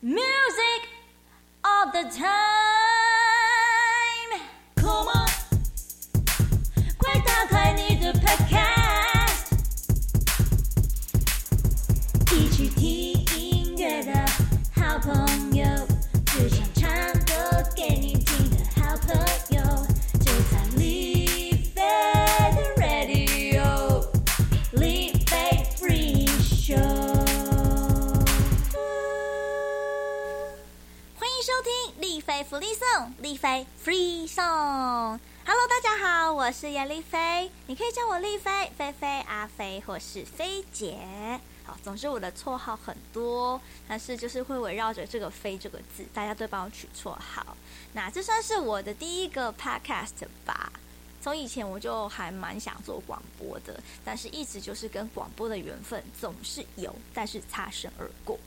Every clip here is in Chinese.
Music all the time. 我是严丽菲，你可以叫我丽菲、菲菲、阿菲或是菲姐。好，总之我的绰号很多，但是就是会围绕着这个“菲”这个字，大家都帮我取绰号。那这算是我的第一个 Podcast 吧。从以前我就还蛮想做广播的，但是一直就是跟广播的缘分总是有，但是擦身而过。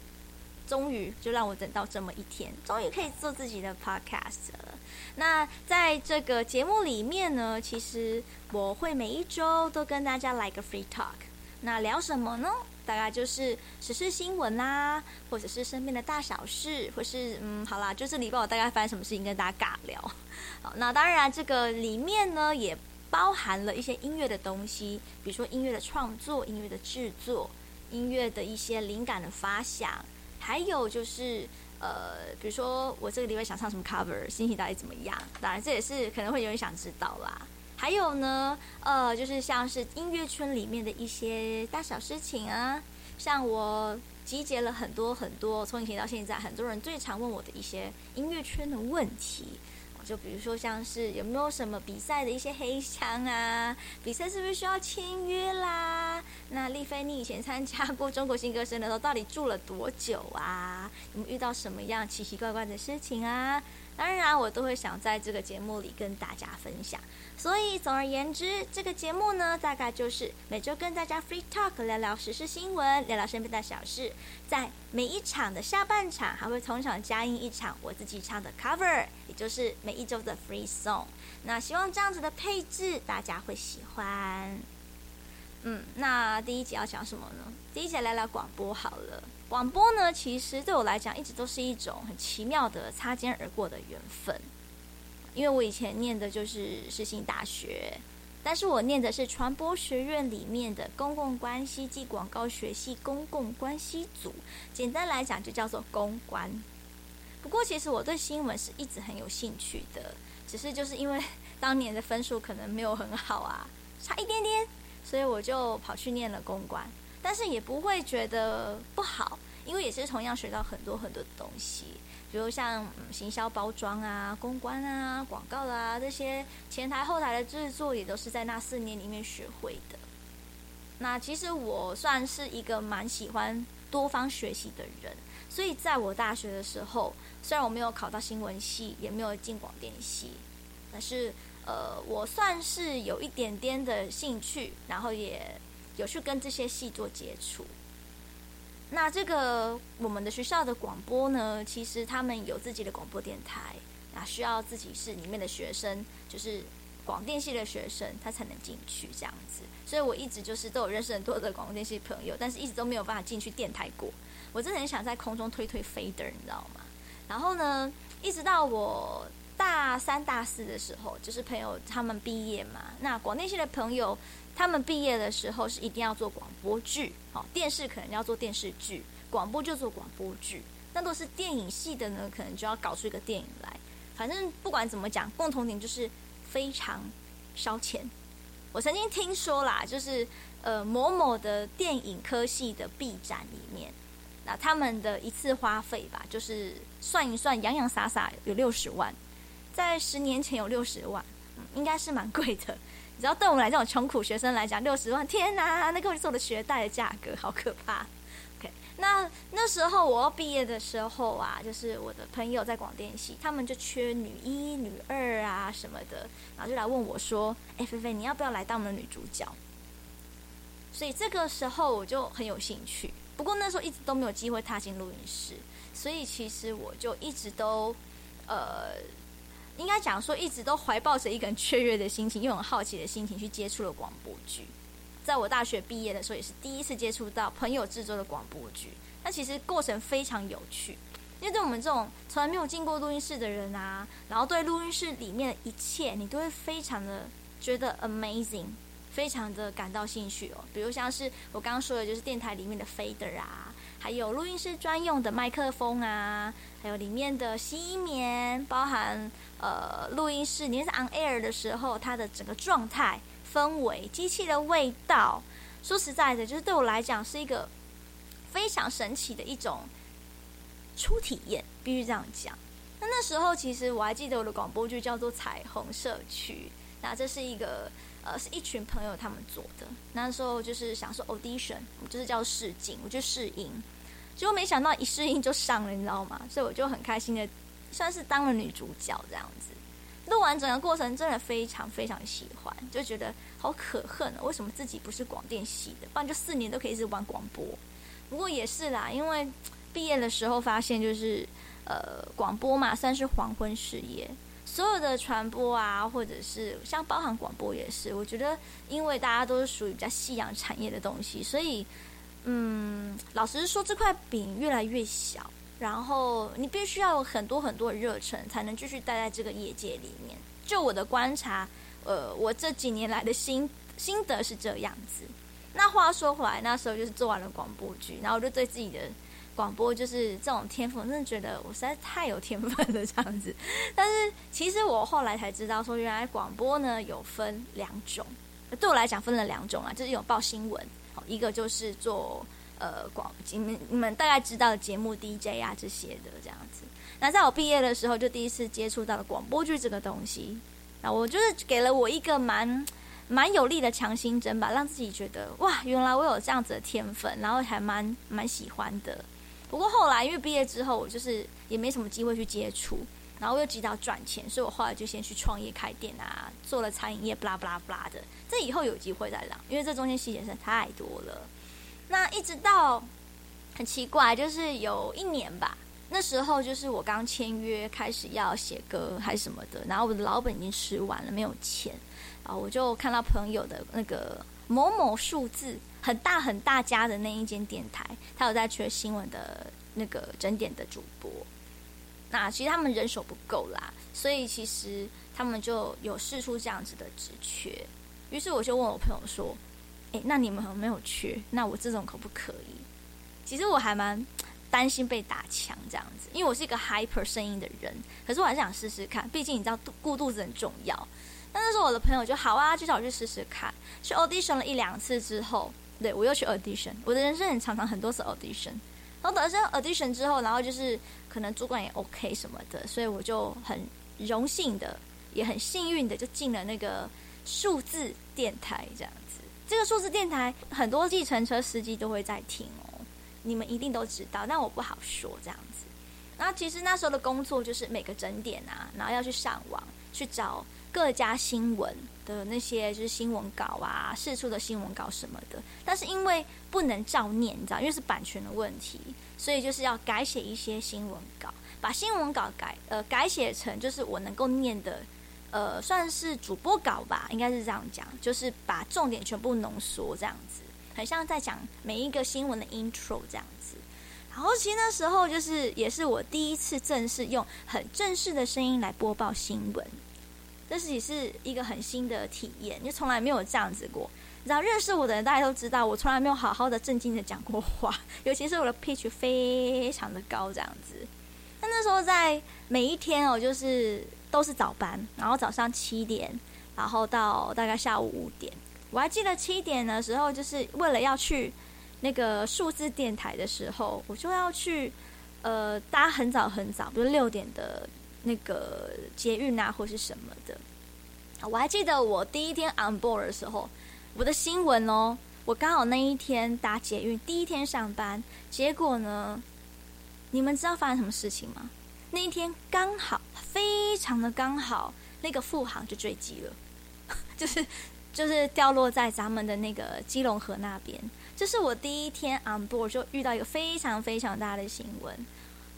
终于就让我等到这么一天，终于可以做自己的 podcast 了。那在这个节目里面呢，其实我会每一周都跟大家来个 free talk。那聊什么呢？大概就是时事新闻啦，或者是身边的大小事，或是嗯，好啦，就这礼拜我大概发生什么事情跟大家尬聊。好，那当然这个里面呢也包含了一些音乐的东西，比如说音乐的创作、音乐的制作、音乐的一些灵感的发想。还有就是，呃，比如说我这个礼拜想唱什么 cover，心情到底怎么样？当然这也是可能会有人想知道啦。还有呢，呃，就是像是音乐圈里面的一些大小事情啊，像我集结了很多很多，从以前到现在，很多人最常问我的一些音乐圈的问题。就比如说，像是有没有什么比赛的一些黑箱啊？比赛是不是需要签约啦？那丽菲，你以前参加过中国新歌声的时候，到底住了多久啊？有没有遇到什么样奇奇怪怪的事情啊？当然，我都会想在这个节目里跟大家分享。所以，总而言之，这个节目呢，大概就是每周跟大家 free talk 聊聊时事新闻，聊聊身边的小事。在每一场的下半场，还会同场加映一场我自己唱的 cover，也就是每一周的 free song。那希望这样子的配置大家会喜欢。嗯，那第一集要讲什么呢？第一集来聊聊广播好了。广播呢，其实对我来讲一直都是一种很奇妙的擦肩而过的缘分。因为我以前念的就是世新大学，但是我念的是传播学院里面的公共关系暨广告学系公共关系组，简单来讲就叫做公关。不过其实我对新闻是一直很有兴趣的，只是就是因为 当年的分数可能没有很好啊，差一点点，所以我就跑去念了公关，但是也不会觉得不好，因为也是同样学到很多很多的东西。比如像嗯，行销包装啊、公关啊、广告啊这些前台后台的制作，也都是在那四年里面学会的。那其实我算是一个蛮喜欢多方学习的人，所以在我大学的时候，虽然我没有考到新闻系，也没有进广电系，但是呃，我算是有一点点的兴趣，然后也有去跟这些系做接触。那这个我们的学校的广播呢，其实他们有自己的广播电台，啊，需要自己是里面的学生，就是广电系的学生，他才能进去这样子。所以我一直就是都有认识很多的广电系朋友，但是一直都没有办法进去电台过。我真的很想在空中推推 fader，你知道吗？然后呢，一直到我大三、大四的时候，就是朋友他们毕业嘛，那广电系的朋友。他们毕业的时候是一定要做广播剧，哦，电视可能要做电视剧，广播就做广播剧。那都是电影系的呢，可能就要搞出一个电影来。反正不管怎么讲，共同点就是非常烧钱。我曾经听说啦，就是呃某某的电影科系的毕展里面，那他们的一次花费吧，就是算一算，洋洋洒洒有六十万，在十年前有六十万，嗯，应该是蛮贵的。你知道对我们来这种穷苦学生来讲，六十万，天哪，那根本是我的学贷的价格，好可怕。OK，那那时候我要毕业的时候啊，就是我的朋友在广电系，他们就缺女一、女二啊什么的，然后就来问我说：“哎，菲菲，你要不要来当我们的女主角？”所以这个时候我就很有兴趣，不过那时候一直都没有机会踏进录音室，所以其实我就一直都呃。应该讲说，一直都怀抱着一个很雀跃的心情，又很好奇的心情去接触了广播剧。在我大学毕业的时候，也是第一次接触到朋友制作的广播剧。那其实过程非常有趣，因为对我们这种从来没有进过录音室的人啊，然后对录音室里面的一切，你都会非常的觉得 amazing，非常的感到兴趣哦。比如像是我刚刚说的，就是电台里面的 fader 啊，还有录音室专用的麦克风啊，还有里面的吸音棉，包含呃录音室，你是 on air 的时候，它的整个状态、氛围、机器的味道。说实在的，就是对我来讲是一个非常神奇的一种初体验，必须这样讲。那那时候其实我还记得我的广播剧叫做《彩虹社区》，那这是一个呃是一群朋友他们做的。那时候就是想说 audition，就是叫试镜，我就试音，结果没想到一试音就上了，你知道吗？所以我就很开心的算是当了女主角这样子。录完整个过程真的非常非常喜欢，就觉得好可恨啊！为什么自己不是广电系的？不然就四年都可以一直玩广播。不过也是啦，因为毕业的时候发现，就是呃，广播嘛算是黄昏事业，所有的传播啊，或者是像包含广播也是，我觉得因为大家都是属于比较夕阳产业的东西，所以嗯，老实说这块饼越来越小。然后你必须要有很多很多的热忱，才能继续待在这个业界里面。就我的观察，呃，我这几年来的心心得是这样子。那话说回来，那时候就是做完了广播剧，然后我就对自己的广播就是这种天赋，真的觉得我实在太有天分了这样子。但是其实我后来才知道，说原来广播呢有分两种，对我来讲分了两种啊，就是有报新闻，一个就是做。呃，广你们你们大概知道的节目 DJ 啊这些的这样子。那在我毕业的时候，就第一次接触到了广播剧这个东西。那我就是给了我一个蛮蛮有力的强心针吧，让自己觉得哇，原来我有这样子的天分，然后还蛮蛮喜欢的。不过后来因为毕业之后，我就是也没什么机会去接触，然后又急着赚钱，所以我后来就先去创业开店啊，做了餐饮业，巴拉巴拉巴拉的。这以后有机会再聊，因为这中间细节真的太多了。那一直到很奇怪，就是有一年吧，那时候就是我刚签约，开始要写歌还是什么的，然后我的老本已经吃完了，没有钱，然后我就看到朋友的那个 某某数字很大很大家的那一间电台，他有在缺新闻的那个整点的主播，那其实他们人手不够啦，所以其实他们就有试出这样子的职缺，于是我就问我朋友说。诶，那你们有没有缺？那我这种可不可以？其实我还蛮担心被打枪这样子，因为我是一个 hyper 声音的人。可是我还是想试试看，毕竟你知道顾肚子很重要。那那时候我的朋友就好啊，就叫我去试试看。去 audition 了一两次之后，对，我又去 audition。我的人生很常常很多次 audition。然后等到 audition 之后，然后就是可能主管也 OK 什么的，所以我就很荣幸的，也很幸运的就进了那个数字电台这样子。这个数字电台很多计程车司机都会在听哦，你们一定都知道，但我不好说这样子。那其实那时候的工作就是每个整点啊，然后要去上网去找各家新闻的那些就是新闻稿啊，释出的新闻稿什么的。但是因为不能照念，你知道，因为是版权的问题，所以就是要改写一些新闻稿，把新闻稿改呃改写成就是我能够念的。呃，算是主播稿吧，应该是这样讲，就是把重点全部浓缩，这样子，很像在讲每一个新闻的 intro 这样子。然后其实那时候就是也是我第一次正式用很正式的声音来播报新闻，这是也是一个很新的体验，就从来没有这样子过。你知道认识我的人大家都知道，我从来没有好好的正经的讲过话，尤其是我的 pitch 非常的高这样子。那那时候在每一天哦，就是。都是早班，然后早上七点，然后到大概下午五点。我还记得七点的时候，就是为了要去那个数字电台的时候，我就要去呃搭很早很早，比如六点的那个捷运啊，或是什么的。我还记得我第一天 on board 的时候，我的新闻哦，我刚好那一天搭捷运，第一天上班，结果呢，你们知道发生什么事情吗？那一天刚好。非常的刚好，那个副航就坠机了，就是就是掉落在咱们的那个基隆河那边。这是我第一天 on board 就遇到一个非常非常大的新闻，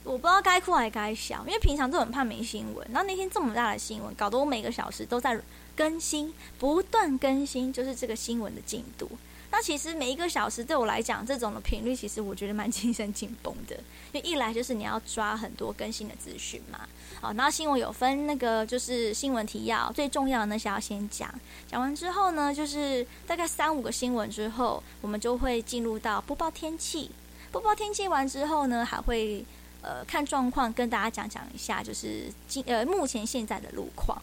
我不知道该哭还是该笑，因为平常都很怕没新闻，然后那天这么大的新闻，搞得我每个小时都在更新，不断更新，就是这个新闻的进度。那其实每一个小时对我来讲，这种的频率其实我觉得蛮精神紧绷的，因为一来就是你要抓很多更新的资讯嘛，好，然后新闻有分那个就是新闻提要，最重要的那些要先讲，讲完之后呢，就是大概三五个新闻之后，我们就会进入到播报天气，播报天气完之后呢，还会呃看状况跟大家讲讲一下，就是今呃目前现在的路况，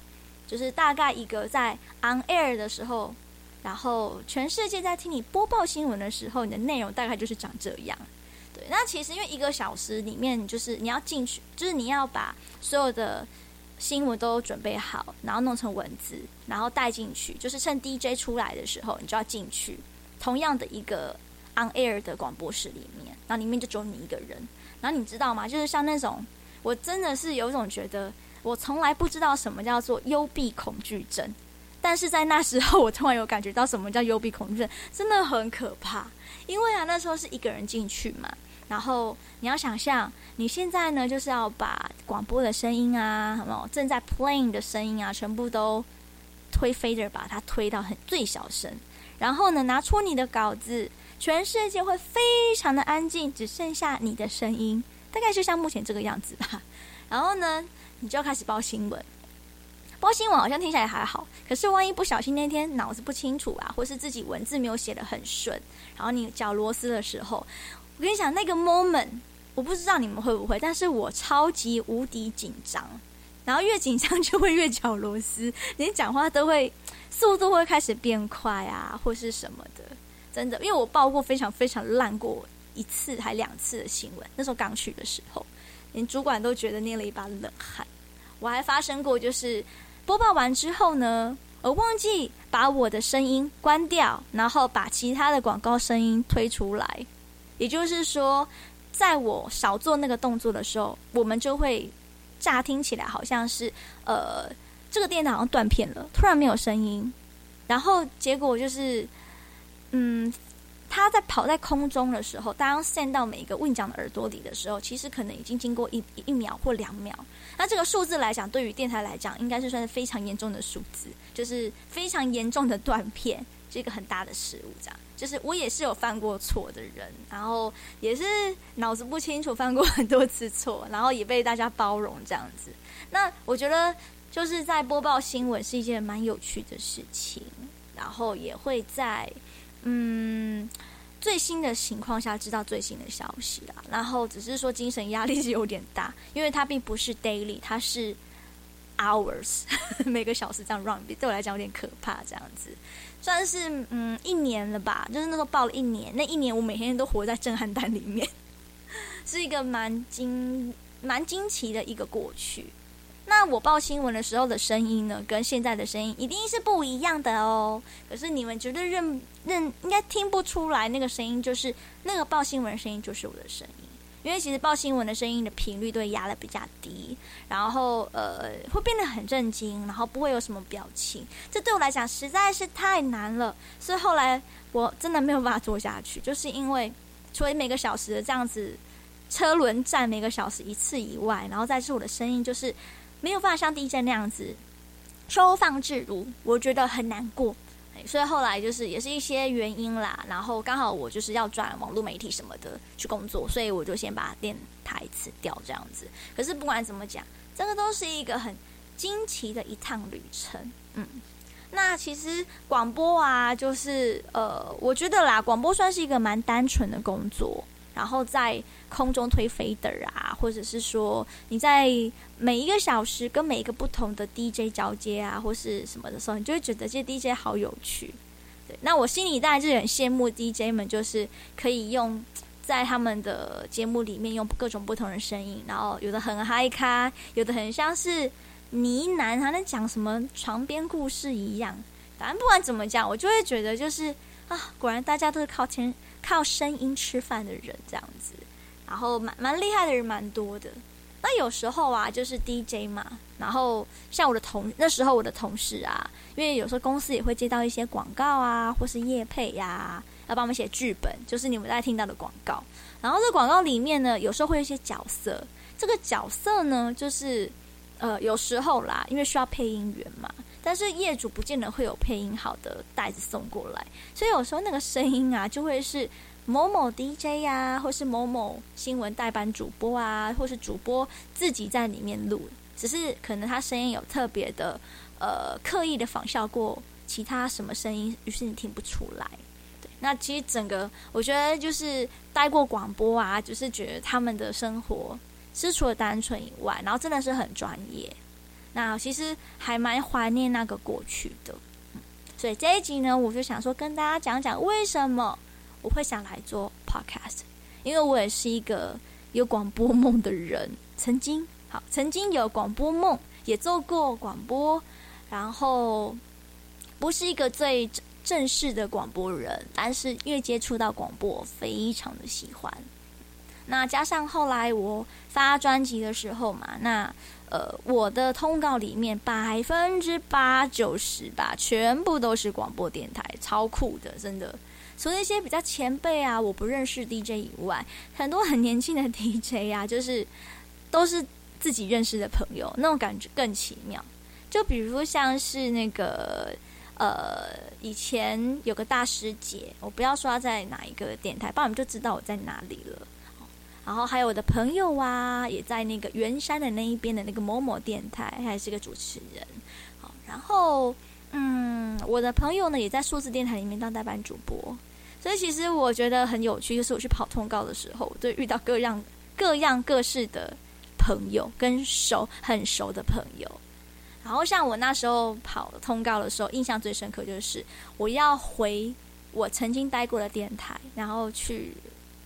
就是大概一个在 on air 的时候。然后全世界在听你播报新闻的时候，你的内容大概就是长这样。对，那其实因为一个小时里面，就是你要进去，就是你要把所有的新闻都准备好，然后弄成文字，然后带进去，就是趁 DJ 出来的时候，你就要进去同样的一个 on air 的广播室里面，那里面就只有你一个人。然后你知道吗？就是像那种，我真的是有一种觉得，我从来不知道什么叫做幽闭恐惧症。但是在那时候，我突然有感觉到什么叫幽闭恐惧症，真的很可怕。因为啊，那时候是一个人进去嘛，然后你要想象，你现在呢，就是要把广播的声音啊，什么正在 playing 的声音啊，全部都推 fader，把它推到很最小声。然后呢，拿出你的稿子，全世界会非常的安静，只剩下你的声音，大概就像目前这个样子吧。然后呢，你就要开始报新闻。报新闻好像听起来还好，可是万一不小心那天脑子不清楚啊，或是自己文字没有写得很顺，然后你绞螺丝的时候，我跟你讲那个 moment，我不知道你们会不会，但是我超级无敌紧张，然后越紧张就会越绞螺丝，连讲话都会速度会开始变快啊，或是什么的，真的，因为我报过非常非常烂过一次还两次的新闻，那时候刚去的时候，连主管都觉得捏了一把冷汗，我还发生过就是。播报完之后呢，我忘记把我的声音关掉，然后把其他的广告声音推出来。也就是说，在我少做那个动作的时候，我们就会乍听起来好像是呃，这个电脑好像断片了，突然没有声音，然后结果就是嗯。他在跑在空中的时候，当渗到每一个问讲的耳朵里的时候，其实可能已经经过一一秒或两秒。那这个数字来讲，对于电台来讲，应该是算是非常严重的数字，就是非常严重的断片，是一个很大的失误。这样，就是我也是有犯过错的人，然后也是脑子不清楚，犯过很多次错，然后也被大家包容这样子。那我觉得就是在播报新闻是一件蛮有趣的事情，然后也会在。嗯，最新的情况下知道最新的消息啦，然后只是说精神压力是有点大，因为它并不是 daily，它是 hours，每个小时这样 run，对我来讲有点可怕，这样子算是嗯一年了吧，就是那时候报了一年，那一年我每天都活在震撼弹里面，是一个蛮惊蛮惊奇的一个过去。那我报新闻的时候的声音呢，跟现在的声音一定是不一样的哦。可是你们绝对认认应该听不出来，那个声音就是那个报新闻的声音就是我的声音，因为其实报新闻的声音的频率都压得比较低，然后呃会变得很震惊，然后不会有什么表情，这对我来讲实在是太难了。所以后来我真的没有办法做下去，就是因为除了每个小时的这样子车轮战每个小时一次以外，然后再是我的声音就是。没有办法像地震那样子收放自如，我觉得很难过，所以后来就是也是一些原因啦。然后刚好我就是要转网络媒体什么的去工作，所以我就先把电台辞掉这样子。可是不管怎么讲，这个都是一个很惊奇的一趟旅程。嗯，那其实广播啊，就是呃，我觉得啦，广播算是一个蛮单纯的工作。然后在空中推 fader 啊，或者是说你在每一个小时跟每一个不同的 DJ 交接啊，或是什么的时候，你就会觉得这 DJ 好有趣。对，那我心里当然是很羡慕 DJ 们，就是可以用在他们的节目里面用各种不同的声音，然后有的很嗨咖，有的很像是呢喃，还能讲什么床边故事一样。反正不管怎么讲，我就会觉得就是啊，果然大家都是靠前。靠声音吃饭的人这样子，然后蛮蛮厉害的人蛮多的。那有时候啊，就是 DJ 嘛，然后像我的同那时候我的同事啊，因为有时候公司也会接到一些广告啊，或是业配呀、要帮我们写剧本，就是你们在听到的广告。然后这广告里面呢，有时候会有一些角色，这个角色呢，就是呃，有时候啦，因为需要配音员嘛，但是业主不见得会有配音好的袋子送过来，所以有时候那个声音啊，就会是某某 DJ 呀、啊，或是某某新闻代班主播啊，或是主播自己在里面录，只是可能他声音有特别的，呃，刻意的仿效过其他什么声音，于是你听不出来。对，那其实整个我觉得就是待过广播啊，就是觉得他们的生活。是除了单纯以外，然后真的是很专业。那其实还蛮怀念那个过去的。所以这一集呢，我就想说跟大家讲讲为什么我会想来做 podcast，因为我也是一个有广播梦的人，曾经好曾经有广播梦，也做过广播，然后不是一个最正式的广播人，但是因为接触到广播，非常的喜欢。那加上后来我发专辑的时候嘛，那呃我的通告里面百分之八九十吧，全部都是广播电台，超酷的，真的。除了些比较前辈啊，我不认识 DJ 以外，很多很年轻的 DJ 啊，就是都是自己认识的朋友，那种感觉更奇妙。就比如像是那个呃，以前有个大师姐，我不要说他在哪一个电台，不然你们就知道我在哪里了。然后还有我的朋友啊，也在那个圆山的那一边的那个某某电台，还是个主持人。好，然后嗯，我的朋友呢也在数字电台里面当代班主播。所以其实我觉得很有趣，就是我去跑通告的时候，就遇到各样各样各式的朋友，跟熟很熟的朋友。然后像我那时候跑通告的时候，印象最深刻就是我要回我曾经待过的电台，然后去。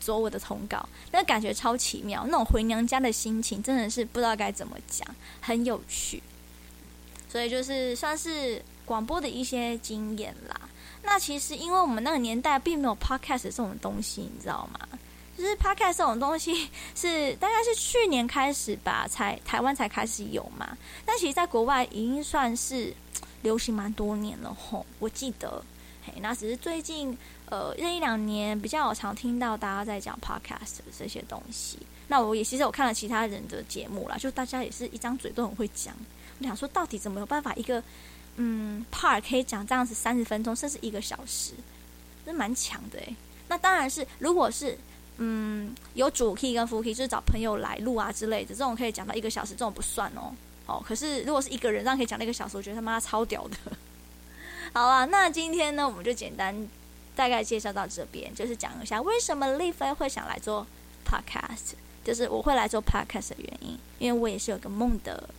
做我的通告，那感觉超奇妙，那种回娘家的心情真的是不知道该怎么讲，很有趣。所以就是算是广播的一些经验啦。那其实因为我们那个年代并没有 podcast 这种东西，你知道吗？就是 podcast 这种东西是大概是去年开始吧，才台湾才开始有嘛。但其实在国外已经算是流行蛮多年了吼，我记得。嘿，那只是最近。呃，这一两年比较常听到大家在讲 podcast 这些东西。那我也其实我看了其他人的节目啦，就大家也是一张嘴都很会讲。我想说，到底怎么有办法一个嗯 part 可以讲这样子三十分钟，甚至一个小时，真蛮强的诶。那当然是，如果是嗯有主 key 跟副 key，就是找朋友来录啊之类的，这种可以讲到一个小时，这种不算哦。哦，可是如果是一个人这样可以讲那个小时，我觉得他妈超屌的。好啊，那今天呢，我们就简单。大概介绍到这边，就是讲一下为什么丽菲会想来做 podcast，就是我会来做 podcast 的原因，因为我也是有个梦的。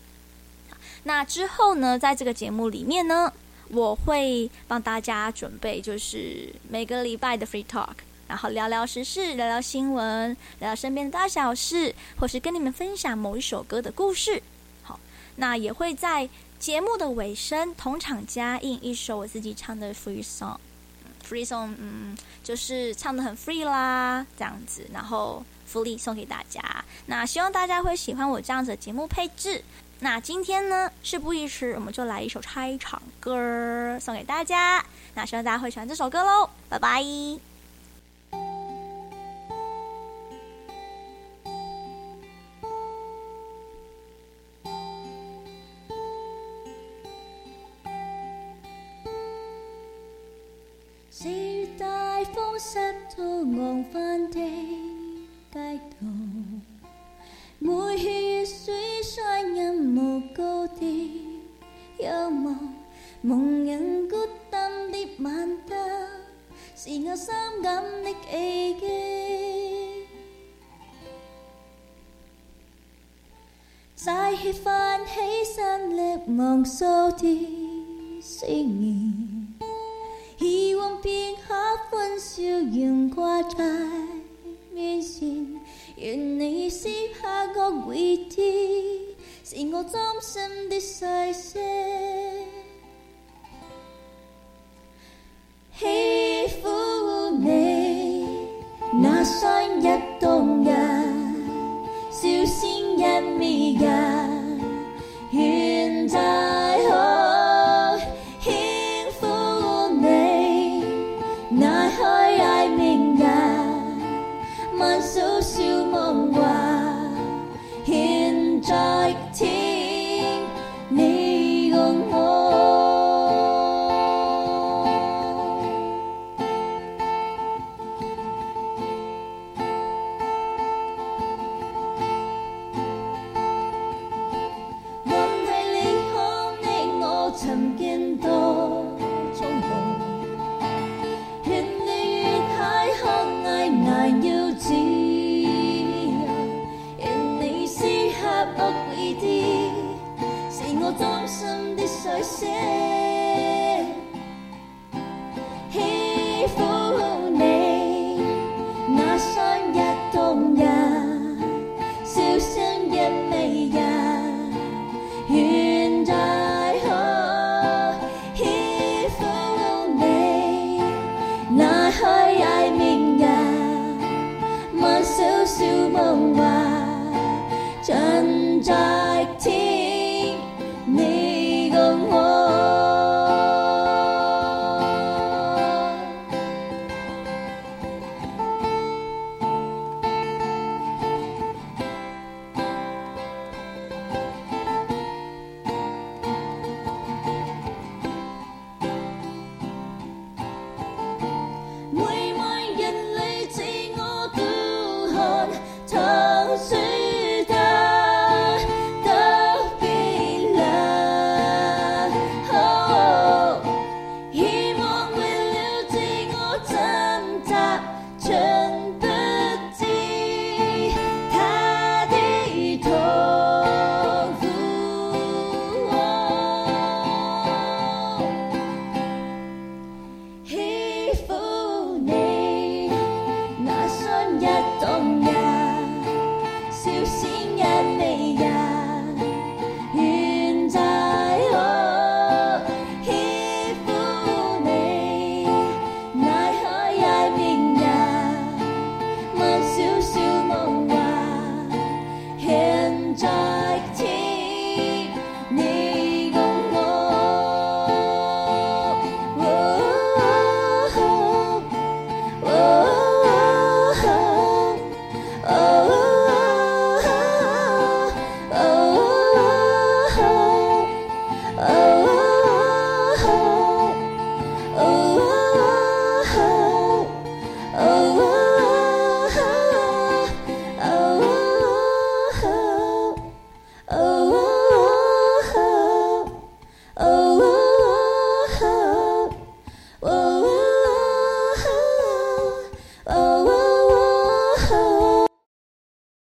那之后呢，在这个节目里面呢，我会帮大家准备，就是每个礼拜的 free talk，然后聊聊时事，聊聊新闻，聊聊身边的大小事，或是跟你们分享某一首歌的故事。好，那也会在节目的尾声同场加映一首我自己唱的 free song。free song，嗯，就是唱得很 free 啦，这样子，然后福利送给大家。那希望大家会喜欢我这样子的节目配置。那今天呢，事不宜迟，我们就来一首开场歌送给大家。那希望大家会喜欢这首歌喽，拜拜。湿到昂帆的街道，每夜水声音无高的幽默，蒙人孤单的晚灯，是我伤感的奇迹。再泛起身力无数的誓言。在面前，愿你撕下个回忆，是我衷心的细声。